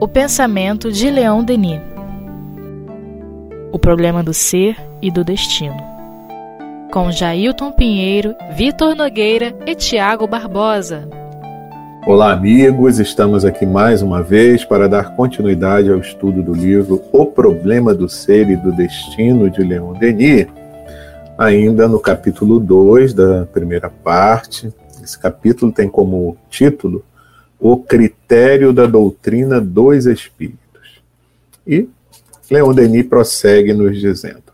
O pensamento de Leon Denis. O problema do ser e do destino. Com Jailton Pinheiro, Vitor Nogueira e Tiago Barbosa. Olá, amigos. Estamos aqui mais uma vez para dar continuidade ao estudo do livro O Problema do Ser e do Destino de Leon Denis, ainda no capítulo 2 da primeira parte. Esse capítulo tem como título O Critério da Doutrina dos Espíritos. E Leon Denis prossegue nos dizendo: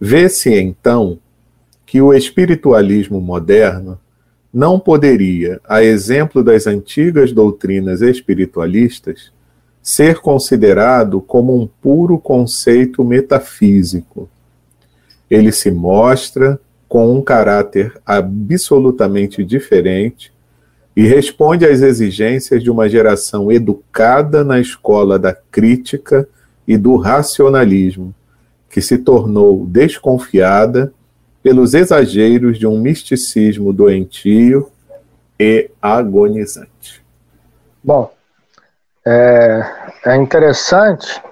Vê-se então que o espiritualismo moderno não poderia, a exemplo das antigas doutrinas espiritualistas, ser considerado como um puro conceito metafísico. Ele se mostra com um caráter absolutamente diferente e responde às exigências de uma geração educada na escola da crítica e do racionalismo, que se tornou desconfiada pelos exageros de um misticismo doentio e agonizante. Bom, é, é interessante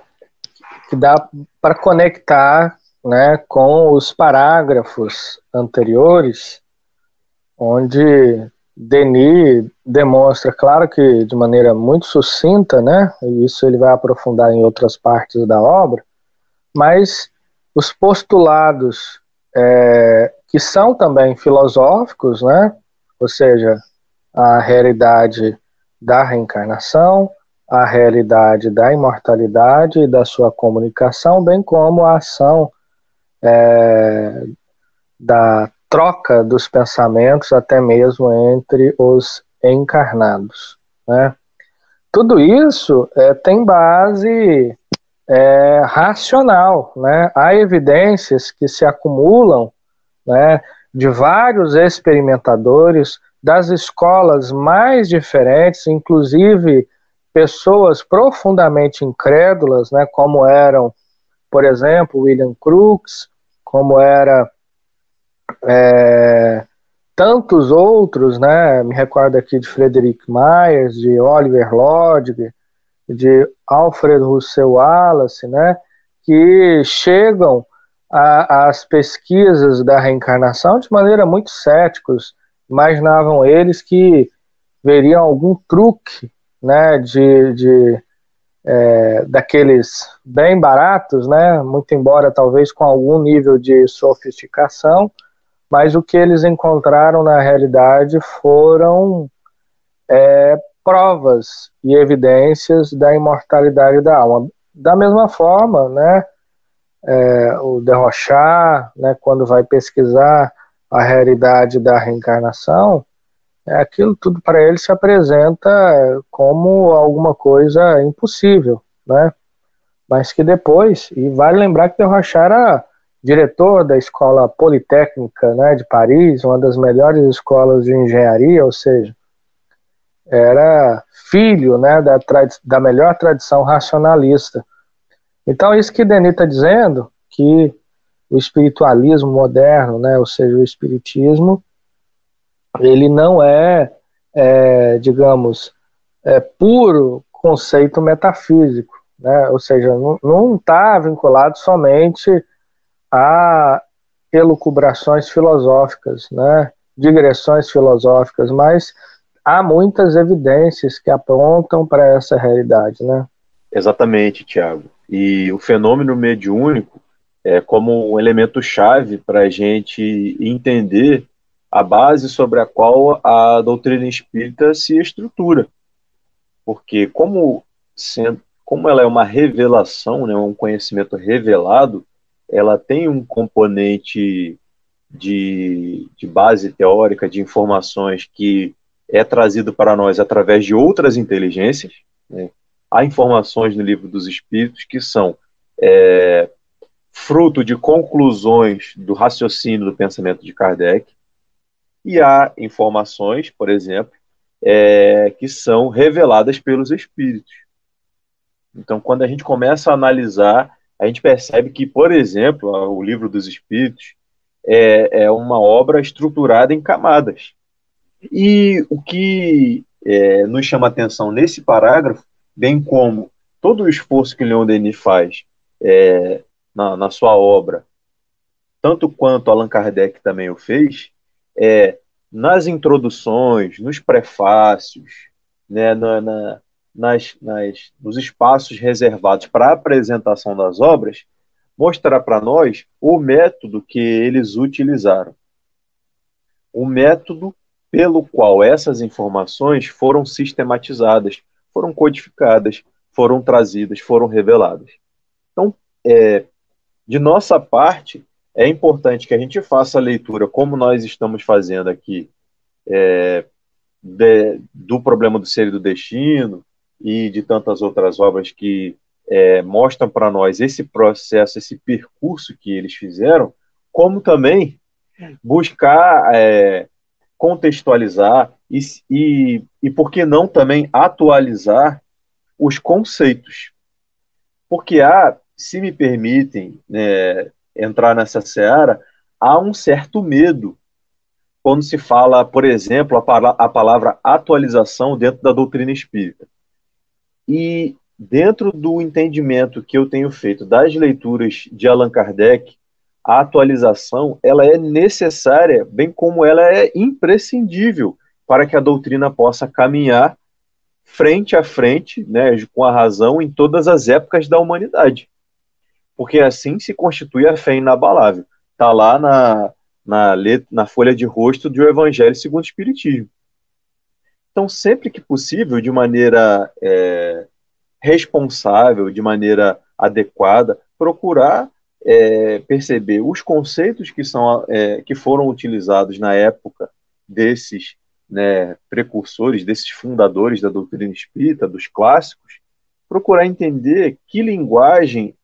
que dá para conectar né, com os parágrafos anteriores, onde Denis demonstra, claro que de maneira muito sucinta, né, e isso ele vai aprofundar em outras partes da obra, mas os postulados é, que são também filosóficos, né? ou seja, a realidade da reencarnação, a realidade da imortalidade e da sua comunicação, bem como a ação é, da troca dos pensamentos, até mesmo entre os encarnados. Né? Tudo isso é, tem base é, racional. Né? Há evidências que se acumulam né, de vários experimentadores das escolas mais diferentes, inclusive pessoas profundamente incrédulas, né, como eram, por exemplo, William Crookes, como era é, tantos outros, né, me recordo aqui de Frederick Myers, de Oliver Lodge, de Alfred Russel Wallace, né, que chegam às pesquisas da reencarnação de maneira muito céticos. Imaginavam eles que veriam algum truque né, de, de é, daqueles bem baratos, né, muito embora talvez com algum nível de sofisticação, mas o que eles encontraram na realidade foram é, provas e evidências da imortalidade da alma. Da mesma forma, né, é, o Derrochar, né, quando vai pesquisar a realidade da reencarnação, é, aquilo tudo para ele se apresenta como alguma coisa impossível, né? Mas que depois, e vale lembrar que Derrochar era diretor da Escola Politécnica né, de Paris, uma das melhores escolas de engenharia, ou seja, era filho né, da, da melhor tradição racionalista. Então, isso que Denis está dizendo, que o espiritualismo moderno, né, ou seja, o espiritismo, ele não é, é digamos, é puro conceito metafísico, né, ou seja, não está vinculado somente a elucubrações filosóficas, né, digressões filosóficas, mas há muitas evidências que apontam para essa realidade, né? Exatamente, Tiago. E o fenômeno mediúnico é como um elemento chave para a gente entender a base sobre a qual a doutrina espírita se estrutura. Porque como, como ela é uma revelação, né, um conhecimento revelado, ela tem um componente de, de base teórica, de informações que é trazido para nós através de outras inteligências. Né? Há informações no livro dos Espíritos que são é, fruto de conclusões do raciocínio do pensamento de Kardec, e há informações, por exemplo, é, que são reveladas pelos Espíritos. Então, quando a gente começa a analisar, a gente percebe que, por exemplo, o livro dos Espíritos é, é uma obra estruturada em camadas. E o que é, nos chama atenção nesse parágrafo, bem como todo o esforço que Leon Denis faz é, na, na, sua obra, tanto quanto Allan Kardec também o fez, é nas introduções, nos prefácios, né, na, na, nas, nas, nos espaços reservados para a apresentação das obras, mostrar para nós o método que eles utilizaram. O método pelo qual essas informações foram sistematizadas, foram codificadas, foram trazidas, foram reveladas. Então, é, de nossa parte, é importante que a gente faça a leitura, como nós estamos fazendo aqui, é, de, do problema do ser e do destino e de tantas outras obras que é, mostram para nós esse processo, esse percurso que eles fizeram, como também buscar é, contextualizar e, e, e, por que não também atualizar os conceitos. Porque há, se me permitem né, entrar nessa seara, há um certo medo quando se fala, por exemplo, a, a palavra atualização dentro da doutrina espírita. E dentro do entendimento que eu tenho feito das leituras de Allan Kardec, a atualização ela é necessária, bem como ela é imprescindível para que a doutrina possa caminhar frente a frente, né, com a razão em todas as épocas da humanidade. Porque assim se constitui a fé inabalável. Está lá na, na, letra, na folha de rosto do Evangelho segundo o Espiritismo. Então, sempre que possível, de maneira é, responsável, de maneira adequada, procurar é, perceber os conceitos que, são, é, que foram utilizados na época desses né, precursores, desses fundadores da doutrina espírita, dos clássicos, procurar entender que linguagem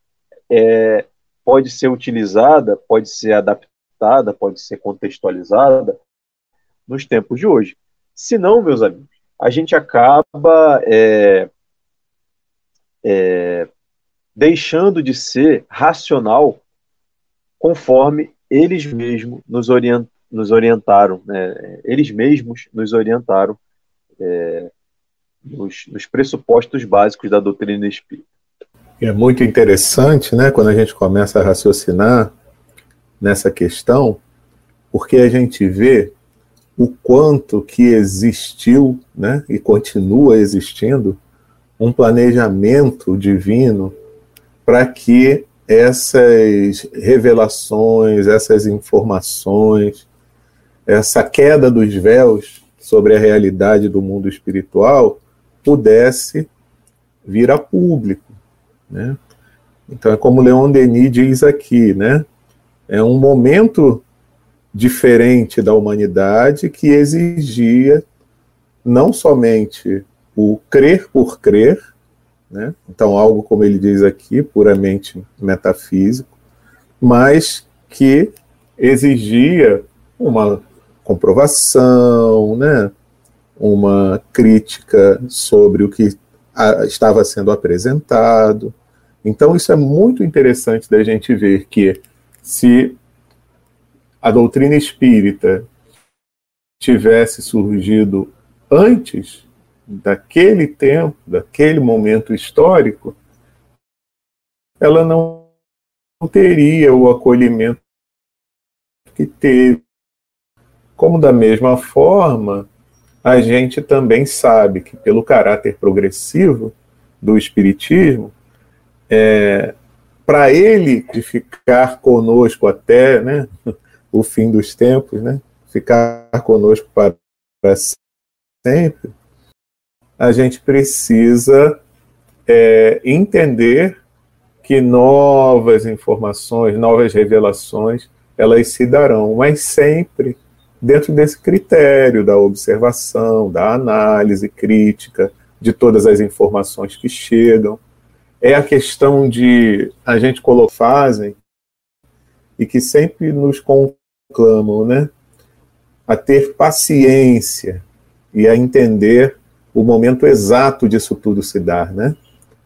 é, pode ser utilizada, pode ser adaptada, pode ser contextualizada nos tempos de hoje. Se não, meus amigos, a gente acaba é, é, deixando de ser racional conforme eles mesmos nos, orient, nos orientaram, né? eles mesmos nos orientaram é, nos, nos, pressupostos básicos da doutrina espírita. É muito interessante, né, quando a gente começa a raciocinar nessa questão, porque a gente vê o quanto que existiu, né, e continua existindo um planejamento divino para que essas revelações, essas informações, essa queda dos véus sobre a realidade do mundo espiritual pudesse vir a público, né? Então é como Leon Denis diz aqui, né? É um momento diferente da humanidade que exigia não somente o crer por crer, né? Então, algo, como ele diz aqui, puramente metafísico, mas que exigia uma comprovação, né? uma crítica sobre o que estava sendo apresentado. Então, isso é muito interessante da gente ver que, se a doutrina espírita tivesse surgido antes daquele tempo, daquele momento histórico, ela não teria o acolhimento que teve. Como da mesma forma, a gente também sabe que pelo caráter progressivo do espiritismo, é, para ele de ficar conosco até né, o fim dos tempos, né, ficar conosco para, sempre, a gente precisa é, entender que novas informações, novas revelações, elas se darão, mas sempre dentro desse critério da observação, da análise crítica de todas as informações que chegam. É a questão de a gente fazem e que sempre nos conclamam, né, a ter paciência e a entender o momento exato disso tudo se dar, né?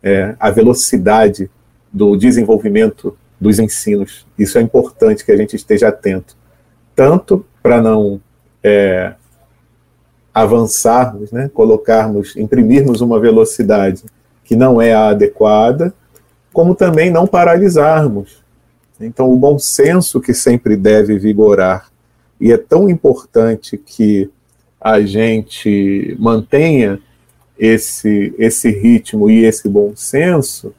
É, a velocidade do desenvolvimento dos ensinos. Isso é importante que a gente esteja atento, tanto para não é, avançarmos, né, colocarmos, imprimirmos uma velocidade que não é a adequada, como também não paralisarmos. Então, o bom senso que sempre deve vigorar, e é tão importante que a gente mantenha esse, esse ritmo e esse bom senso,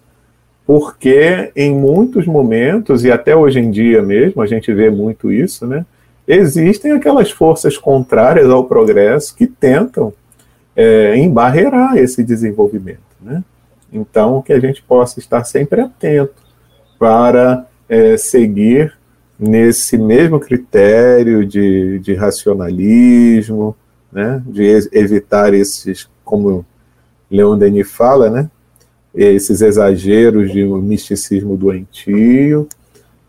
porque em muitos momentos, e até hoje em dia mesmo, a gente vê muito isso, né? Existem aquelas forças contrárias ao progresso que tentam é, embarrear esse desenvolvimento, né? Então, que a gente possa estar sempre atento para é, seguir nesse mesmo critério de, de racionalismo, né, de evitar esses, como Leon Denis fala, né, esses exageros de um misticismo doentio,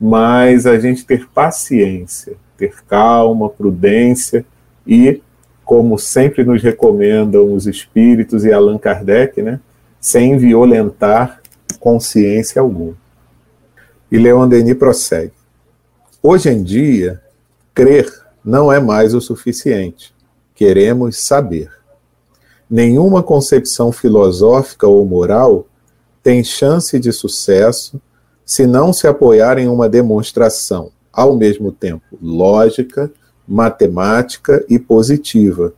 mas a gente ter paciência, ter calma, prudência e, como sempre nos recomendam os espíritos e Allan Kardec, né, sem violentar consciência alguma. E Leon Denis prossegue. Hoje em dia, crer não é mais o suficiente. Queremos saber. Nenhuma concepção filosófica ou moral tem chance de sucesso se não se apoiar em uma demonstração, ao mesmo tempo lógica, matemática e positiva.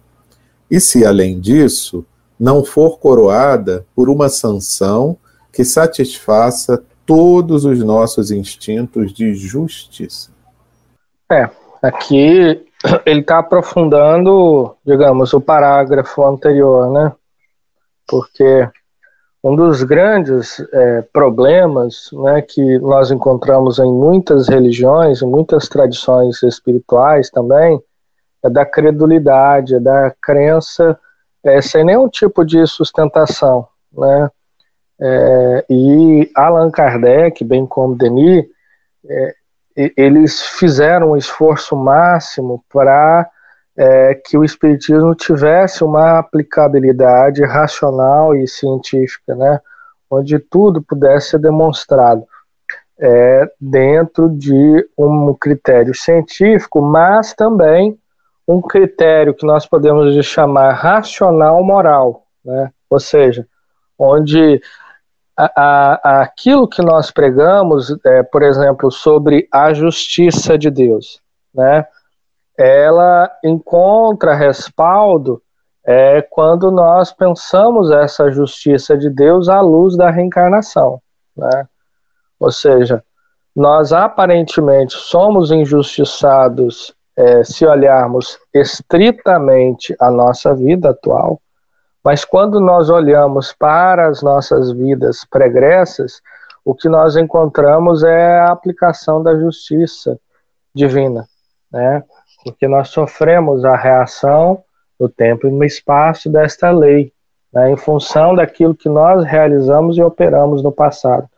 E se, além disso, não for coroada por uma sanção que satisfaça todos os nossos instintos de justiça. É, aqui ele está aprofundando, digamos, o parágrafo anterior, né? Porque um dos grandes é, problemas né, que nós encontramos em muitas religiões, em muitas tradições espirituais também, é da credulidade, é da crença é, sem nenhum tipo de sustentação. Né? É, e Allan Kardec, bem como Denis, é, eles fizeram um esforço máximo para é, que o espiritismo tivesse uma aplicabilidade racional e científica, né, onde tudo pudesse ser demonstrado é, dentro de um critério científico, mas também um critério que nós podemos chamar racional moral, né, ou seja, onde a, a, aquilo que nós pregamos, é, por exemplo, sobre a justiça de Deus, né, ela encontra respaldo é, quando nós pensamos essa justiça de Deus à luz da reencarnação. Né? Ou seja, nós aparentemente somos injustiçados é, se olharmos estritamente a nossa vida atual, mas quando nós olhamos para as nossas vidas pregressas, o que nós encontramos é a aplicação da justiça divina, né? Porque nós sofremos a reação no tempo e no espaço desta lei, né? em função daquilo que nós realizamos e operamos no passado.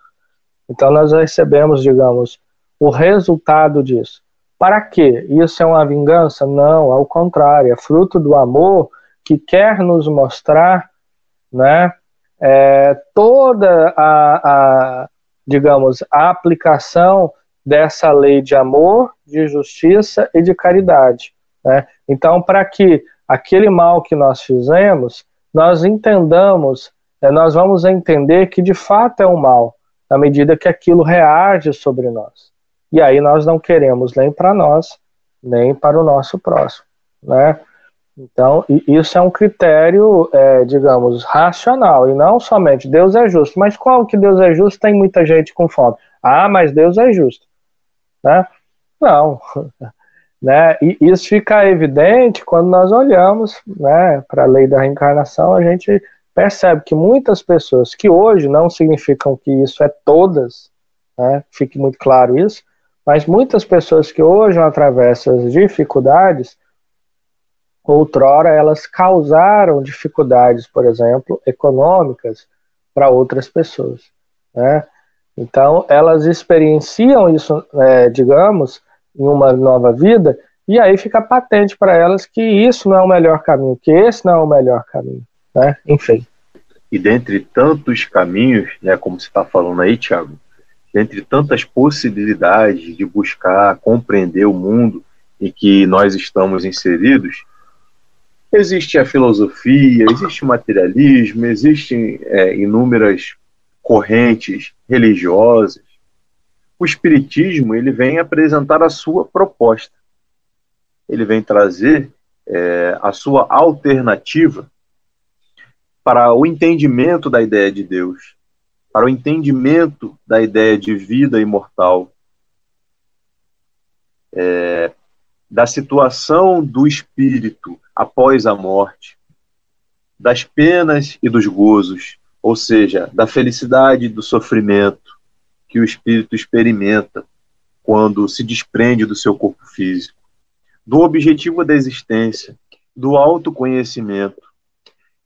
Então nós recebemos, digamos, o resultado disso. Para quê? Isso é uma vingança? Não, ao contrário, é fruto do amor que quer nos mostrar né, é, toda a, a, digamos, a aplicação dessa lei de amor, de justiça e de caridade. Né? Então, para que aquele mal que nós fizemos, nós entendamos, né, nós vamos entender que de fato é um mal, na medida que aquilo reage sobre nós. E aí nós não queremos nem para nós, nem para o nosso próximo. Né? Então, isso é um critério, é, digamos, racional, e não somente Deus é justo. Mas qual que Deus é justo? Tem muita gente com fome. Ah, mas Deus é justo. Né? Não. né? E isso fica evidente quando nós olhamos né, para a lei da reencarnação, a gente percebe que muitas pessoas, que hoje não significam que isso é todas, né, fique muito claro isso, mas muitas pessoas que hoje atravessam as dificuldades, outrora elas causaram dificuldades, por exemplo, econômicas para outras pessoas. Né? Então, elas experienciam isso, é, digamos, em uma nova vida, e aí fica patente para elas que isso não é o melhor caminho, que esse não é o melhor caminho. Né? Enfim. E dentre tantos caminhos, né, como você está falando aí, Tiago, dentre tantas possibilidades de buscar compreender o mundo em que nós estamos inseridos, Existe a filosofia, existe o materialismo, existem é, inúmeras correntes religiosas. O espiritismo ele vem apresentar a sua proposta. Ele vem trazer é, a sua alternativa para o entendimento da ideia de Deus, para o entendimento da ideia de vida imortal, é, da situação do espírito após a morte, das penas e dos gozos, ou seja, da felicidade e do sofrimento que o espírito experimenta quando se desprende do seu corpo físico, do objetivo da existência, do autoconhecimento.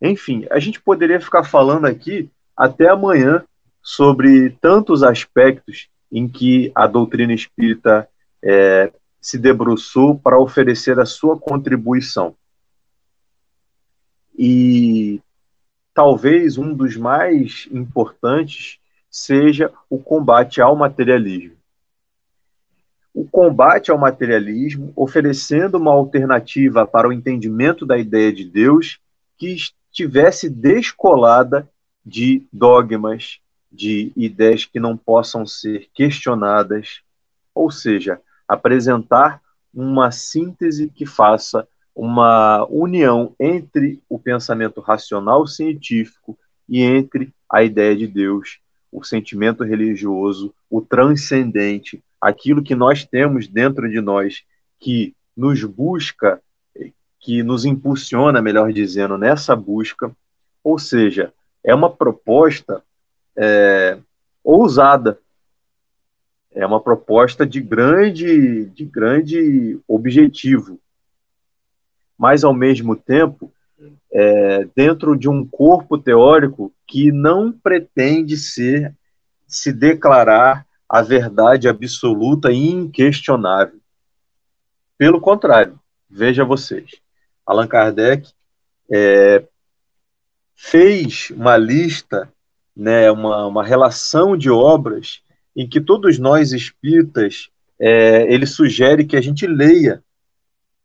Enfim, a gente poderia ficar falando aqui até amanhã sobre tantos aspectos em que a doutrina espírita é, se debruçou para oferecer a sua contribuição. E talvez um dos mais importantes seja o combate ao materialismo. O combate ao materialismo, oferecendo uma alternativa para o entendimento da ideia de Deus que estivesse descolada de dogmas, de ideias que não possam ser questionadas, ou seja, apresentar uma síntese que faça uma união entre o pensamento racional científico e entre a ideia de Deus, o sentimento religioso, o transcendente, aquilo que nós temos dentro de nós que nos busca, que nos impulsiona, melhor dizendo, nessa busca. Ou seja, é uma proposta é, ousada, é uma proposta de grande, de grande objetivo, mas ao mesmo tempo é, dentro de um corpo teórico que não pretende ser se declarar a verdade absoluta e inquestionável. Pelo contrário, veja vocês, Allan Kardec é, fez uma lista, né, uma, uma relação de obras em que todos nós espíritas é, ele sugere que a gente leia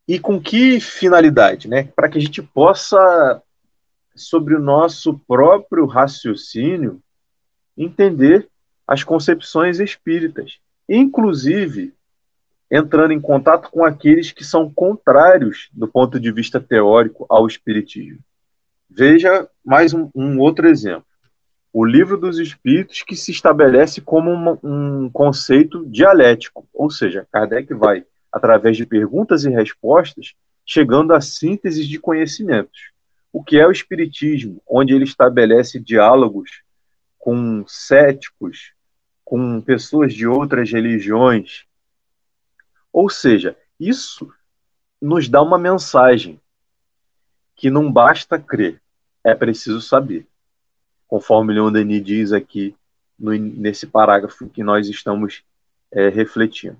e com que finalidade? Né? Para que a gente possa, sobre o nosso próprio raciocínio, entender as concepções espíritas, inclusive entrando em contato com aqueles que são contrários, do ponto de vista teórico, ao espiritismo. Veja mais um, um outro exemplo. O livro dos Espíritos, que se estabelece como uma, um conceito dialético, ou seja, Kardec vai através de perguntas e respostas, chegando a síntese de conhecimentos. O que é o Espiritismo, onde ele estabelece diálogos com céticos, com pessoas de outras religiões. Ou seja, isso nos dá uma mensagem que não basta crer, é preciso saber. Conforme Leon Denis diz aqui no, nesse parágrafo que nós estamos é, refletindo.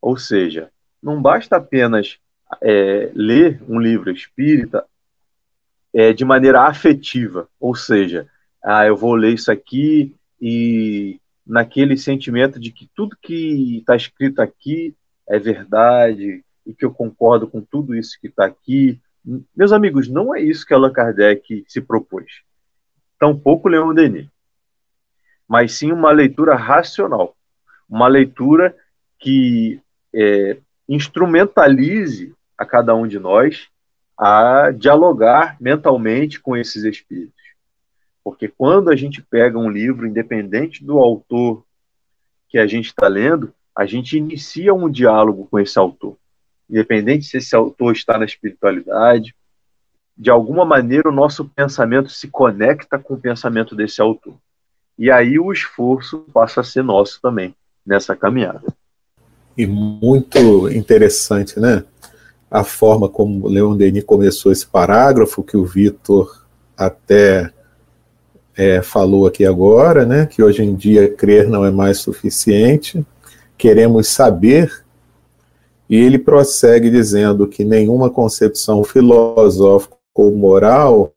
Ou seja, não basta apenas é, ler um livro espírita é, de maneira afetiva, ou seja, ah, eu vou ler isso aqui e naquele sentimento de que tudo que está escrito aqui é verdade e que eu concordo com tudo isso que está aqui. Meus amigos, não é isso que Allan Kardec se propôs. Tampouco Leon Denis. Mas sim uma leitura racional. Uma leitura que é, instrumentalize a cada um de nós a dialogar mentalmente com esses espíritos. Porque quando a gente pega um livro, independente do autor que a gente está lendo, a gente inicia um diálogo com esse autor. Independente se esse autor está na espiritualidade, de alguma maneira o nosso pensamento se conecta com o pensamento desse autor. E aí o esforço passa a ser nosso também nessa caminhada e muito interessante, né? A forma como Leon Denis começou esse parágrafo, que o Vitor até é, falou aqui agora, né? Que hoje em dia crer não é mais suficiente, queremos saber. E ele prossegue dizendo que nenhuma concepção filosófica ou moral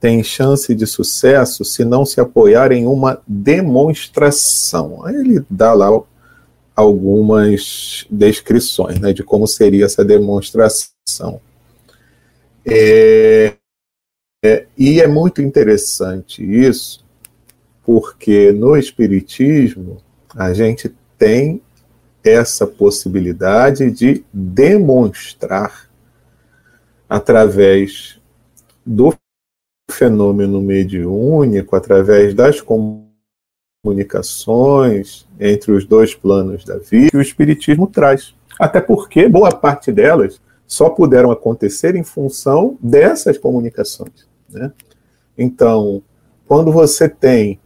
tem chance de sucesso se não se apoiar em uma demonstração. Aí ele dá lá algumas descrições né, de como seria essa demonstração. É, é, e é muito interessante isso, porque no Espiritismo a gente tem essa possibilidade de demonstrar através do fenômeno mediúnico, através das comunicações entre os dois planos da vida, que o Espiritismo traz. Até porque boa parte delas só puderam acontecer em função dessas comunicações. Né? Então, quando você tem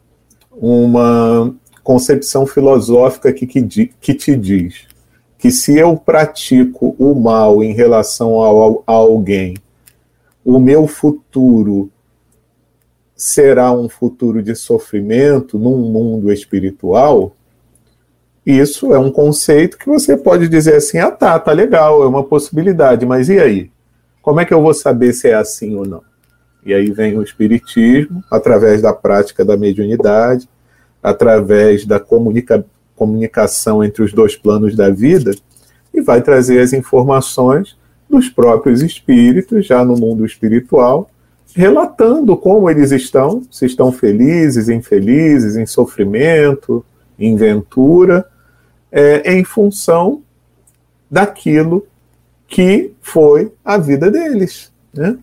uma concepção filosófica que, que, que te diz que se eu pratico o mal em relação ao, a alguém, o meu futuro será um futuro de sofrimento num mundo espiritual, isso é um conceito que você pode dizer assim: ah, tá, tá legal, é uma possibilidade, mas e aí? Como é que eu vou saber se é assim ou não? E aí vem o Espiritismo, através da prática da mediunidade, através da comunica comunicação entre os dois planos da vida, e vai trazer as informações dos próprios espíritos, já no mundo espiritual, relatando como eles estão, se estão felizes, infelizes, em sofrimento, em ventura, é, em função daquilo que foi a vida deles. Né?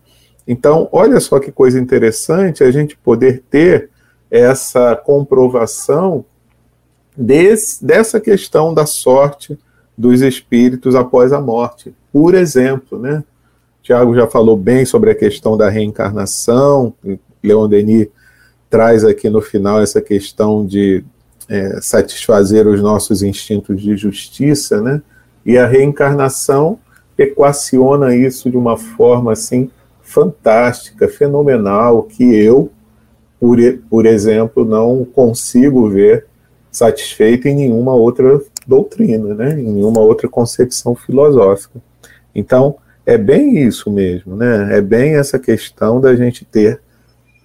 Então, olha só que coisa interessante a gente poder ter essa comprovação desse, dessa questão da sorte dos espíritos após a morte. Por exemplo, né? Tiago já falou bem sobre a questão da reencarnação, Leon Denis traz aqui no final essa questão de é, satisfazer os nossos instintos de justiça, né? E a reencarnação equaciona isso de uma forma assim fantástica, fenomenal, que eu, por, por exemplo, não consigo ver satisfeito em nenhuma outra doutrina, né? em nenhuma outra concepção filosófica. Então, é bem isso mesmo, né? É bem essa questão da gente ter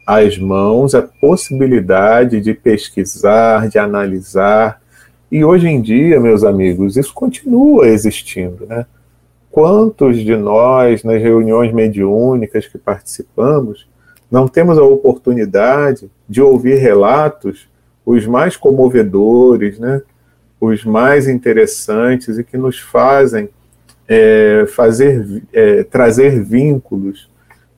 às mãos a possibilidade de pesquisar, de analisar. E hoje em dia, meus amigos, isso continua existindo, né? Quantos de nós, nas reuniões mediúnicas que participamos, não temos a oportunidade de ouvir relatos os mais comovedores, né? os mais interessantes e que nos fazem é, fazer, é, trazer vínculos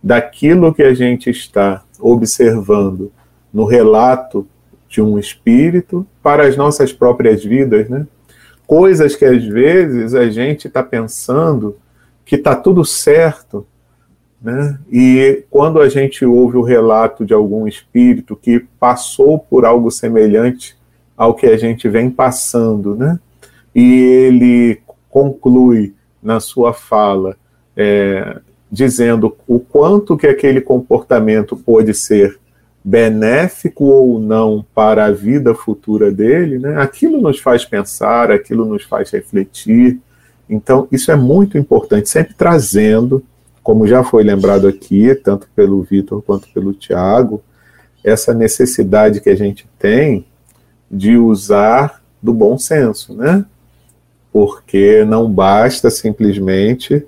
daquilo que a gente está observando no relato de um espírito para as nossas próprias vidas, né? coisas que às vezes a gente está pensando que está tudo certo, né? E quando a gente ouve o relato de algum espírito que passou por algo semelhante ao que a gente vem passando, né? E ele conclui na sua fala é, dizendo o quanto que aquele comportamento pode ser benéfico ou não para a vida futura dele, né? aquilo nos faz pensar, aquilo nos faz refletir. Então, isso é muito importante, sempre trazendo, como já foi lembrado aqui, tanto pelo Vitor quanto pelo Tiago, essa necessidade que a gente tem de usar do bom senso, né? Porque não basta simplesmente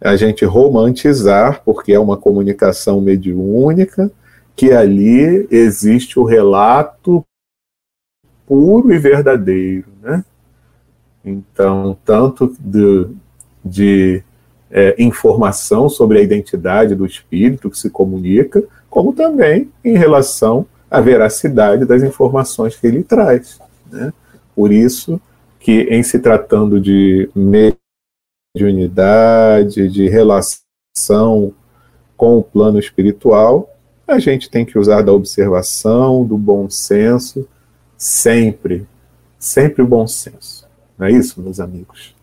a gente romantizar, porque é uma comunicação mediúnica, que ali existe o relato puro e verdadeiro, né? Então, tanto de, de é, informação sobre a identidade do espírito que se comunica, como também em relação à veracidade das informações que ele traz. Né? Por isso que, em se tratando de mediunidade, de relação com o plano espiritual, a gente tem que usar da observação, do bom senso, sempre, sempre o bom senso. Não é isso, meus amigos?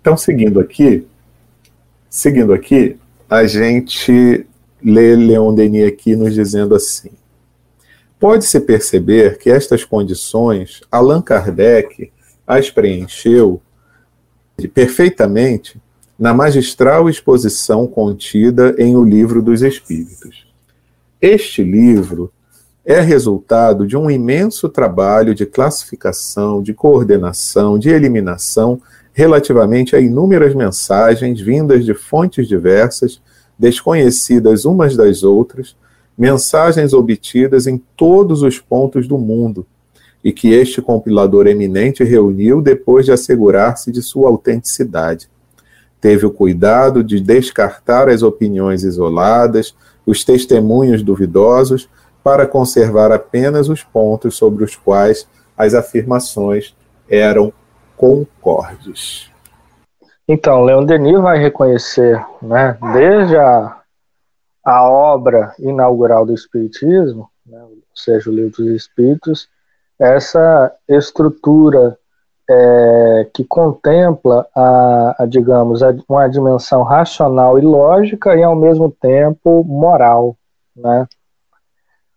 Então, seguindo aqui, seguindo aqui, a gente lê Leon Denis aqui nos dizendo assim: Pode-se perceber que estas condições Allan Kardec as preencheu perfeitamente na magistral exposição contida em O Livro dos Espíritos. Este livro é resultado de um imenso trabalho de classificação, de coordenação, de eliminação relativamente a inúmeras mensagens vindas de fontes diversas desconhecidas umas das outras, mensagens obtidas em todos os pontos do mundo, e que este compilador eminente reuniu depois de assegurar-se de sua autenticidade. Teve o cuidado de descartar as opiniões isoladas, os testemunhos duvidosos, para conservar apenas os pontos sobre os quais as afirmações eram concordes. Então, Leon Denis vai reconhecer, né, desde a, a obra inaugural do Espiritismo, né, ou seja, o Livro dos Espíritos, essa estrutura é, que contempla a, a digamos, a, uma dimensão racional e lógica e ao mesmo tempo moral, né?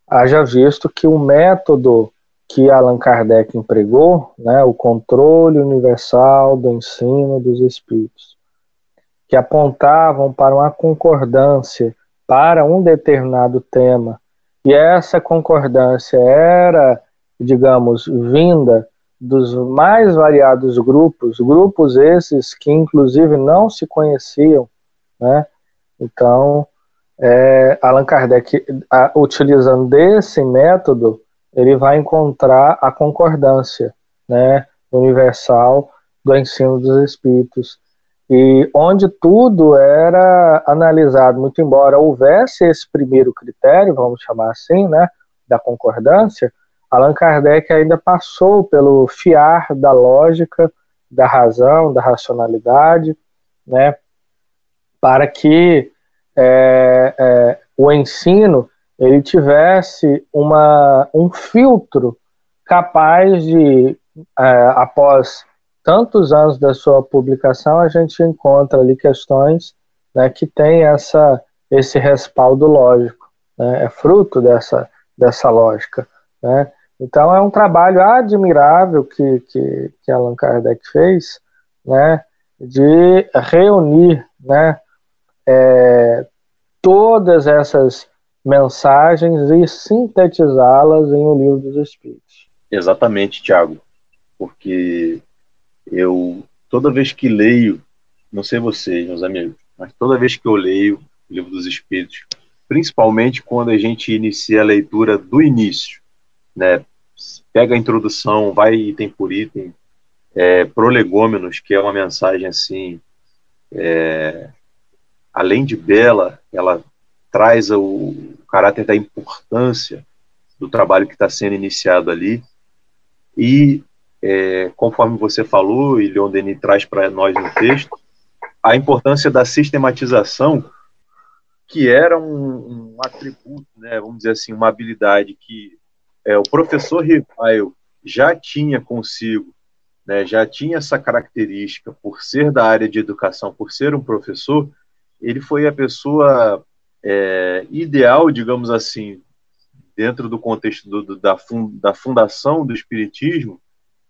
Haja visto que o método que Allan Kardec empregou, né, o controle universal do ensino dos espíritos, que apontavam para uma concordância para um determinado tema, e essa concordância era digamos, vinda dos mais variados grupos, grupos esses que inclusive não se conheciam, né? Então, é, Allan Kardec, a, utilizando desse método, ele vai encontrar a concordância, né, universal do ensino dos espíritos. E onde tudo era analisado, muito embora houvesse esse primeiro critério, vamos chamar assim, né, da concordância, Allan Kardec ainda passou pelo fiar da lógica, da razão, da racionalidade, né, para que é, é, o ensino ele tivesse uma, um filtro capaz de, é, após tantos anos da sua publicação, a gente encontra ali questões né, que têm essa, esse respaldo lógico, né, é fruto dessa, dessa lógica. Né? Então é um trabalho admirável que, que, que Allan Kardec fez, né, de reunir, né, é, todas essas mensagens e sintetizá-las em O Livro dos Espíritos. Exatamente, Tiago, porque eu toda vez que leio, não sei vocês, meus amigos, mas toda vez que eu leio o Livro dos Espíritos, principalmente quando a gente inicia a leitura do início, né? Pega a introdução, vai item por item, é, prolegômenos, que é uma mensagem assim, é, além de bela, ela traz o, o caráter da importância do trabalho que está sendo iniciado ali. E, é, conforme você falou, e Leon Denis traz para nós no texto, a importância da sistematização, que era um, um atributo, né, vamos dizer assim, uma habilidade que é, o professor Rivail já tinha consigo, né, já tinha essa característica por ser da área de educação, por ser um professor, ele foi a pessoa é, ideal, digamos assim, dentro do contexto do, do, da, fund, da fundação do Espiritismo,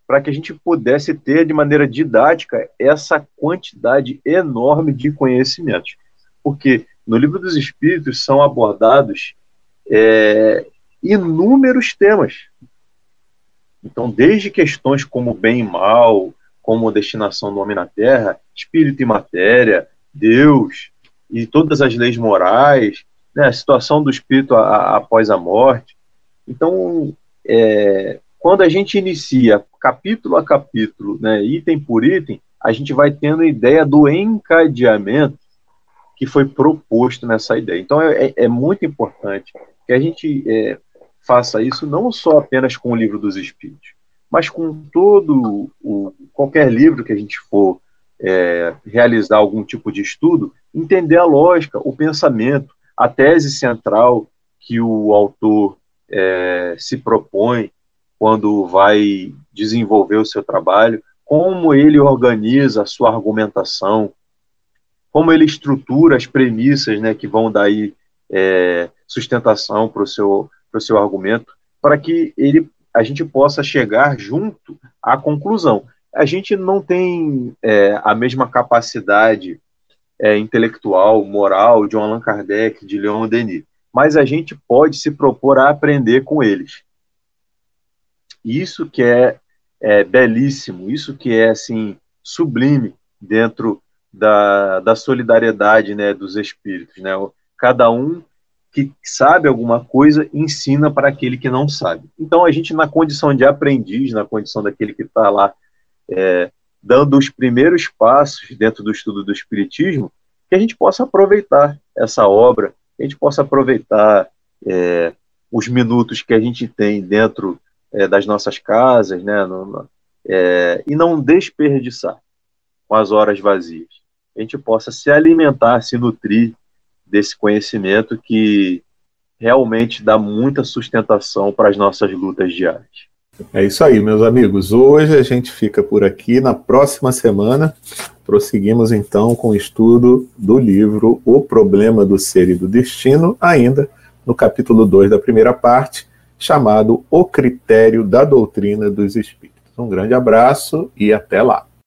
para que a gente pudesse ter de maneira didática essa quantidade enorme de conhecimentos. Porque no Livro dos Espíritos são abordados é, inúmeros temas. Então, desde questões como bem e mal, como destinação do homem na Terra, espírito e matéria, Deus e todas as leis morais, né, a situação do espírito a, a, após a morte. Então, é, quando a gente inicia capítulo a capítulo, né, item por item, a gente vai tendo ideia do encadeamento que foi proposto nessa ideia. Então, é, é, é muito importante que a gente é, faça isso não só apenas com o livro dos Espíritos, mas com todo o qualquer livro que a gente for é, realizar algum tipo de estudo, entender a lógica, o pensamento, a tese central que o autor é, se propõe quando vai desenvolver o seu trabalho, como ele organiza a sua argumentação, como ele estrutura as premissas né, que vão dar aí, é, sustentação para o seu seu argumento, para que ele, a gente possa chegar junto à conclusão. A gente não tem é, a mesma capacidade é, intelectual, moral de um Allan Kardec, de Leon Denis, mas a gente pode se propor a aprender com eles. Isso que é, é belíssimo, isso que é assim sublime dentro da, da solidariedade né, dos espíritos. Né? Cada um que sabe alguma coisa ensina para aquele que não sabe. Então, a gente, na condição de aprendiz, na condição daquele que está lá é, dando os primeiros passos dentro do estudo do Espiritismo, que a gente possa aproveitar essa obra, que a gente possa aproveitar é, os minutos que a gente tem dentro é, das nossas casas, né, no, é, e não desperdiçar com as horas vazias. A gente possa se alimentar, se nutrir desse conhecimento que realmente dá muita sustentação para as nossas lutas diárias. É isso aí, meus amigos. Hoje a gente fica por aqui. Na próxima semana, prosseguimos então com o estudo do livro O Problema do Ser e do Destino, ainda no capítulo 2 da primeira parte, chamado O Critério da Doutrina dos Espíritos. Um grande abraço e até lá.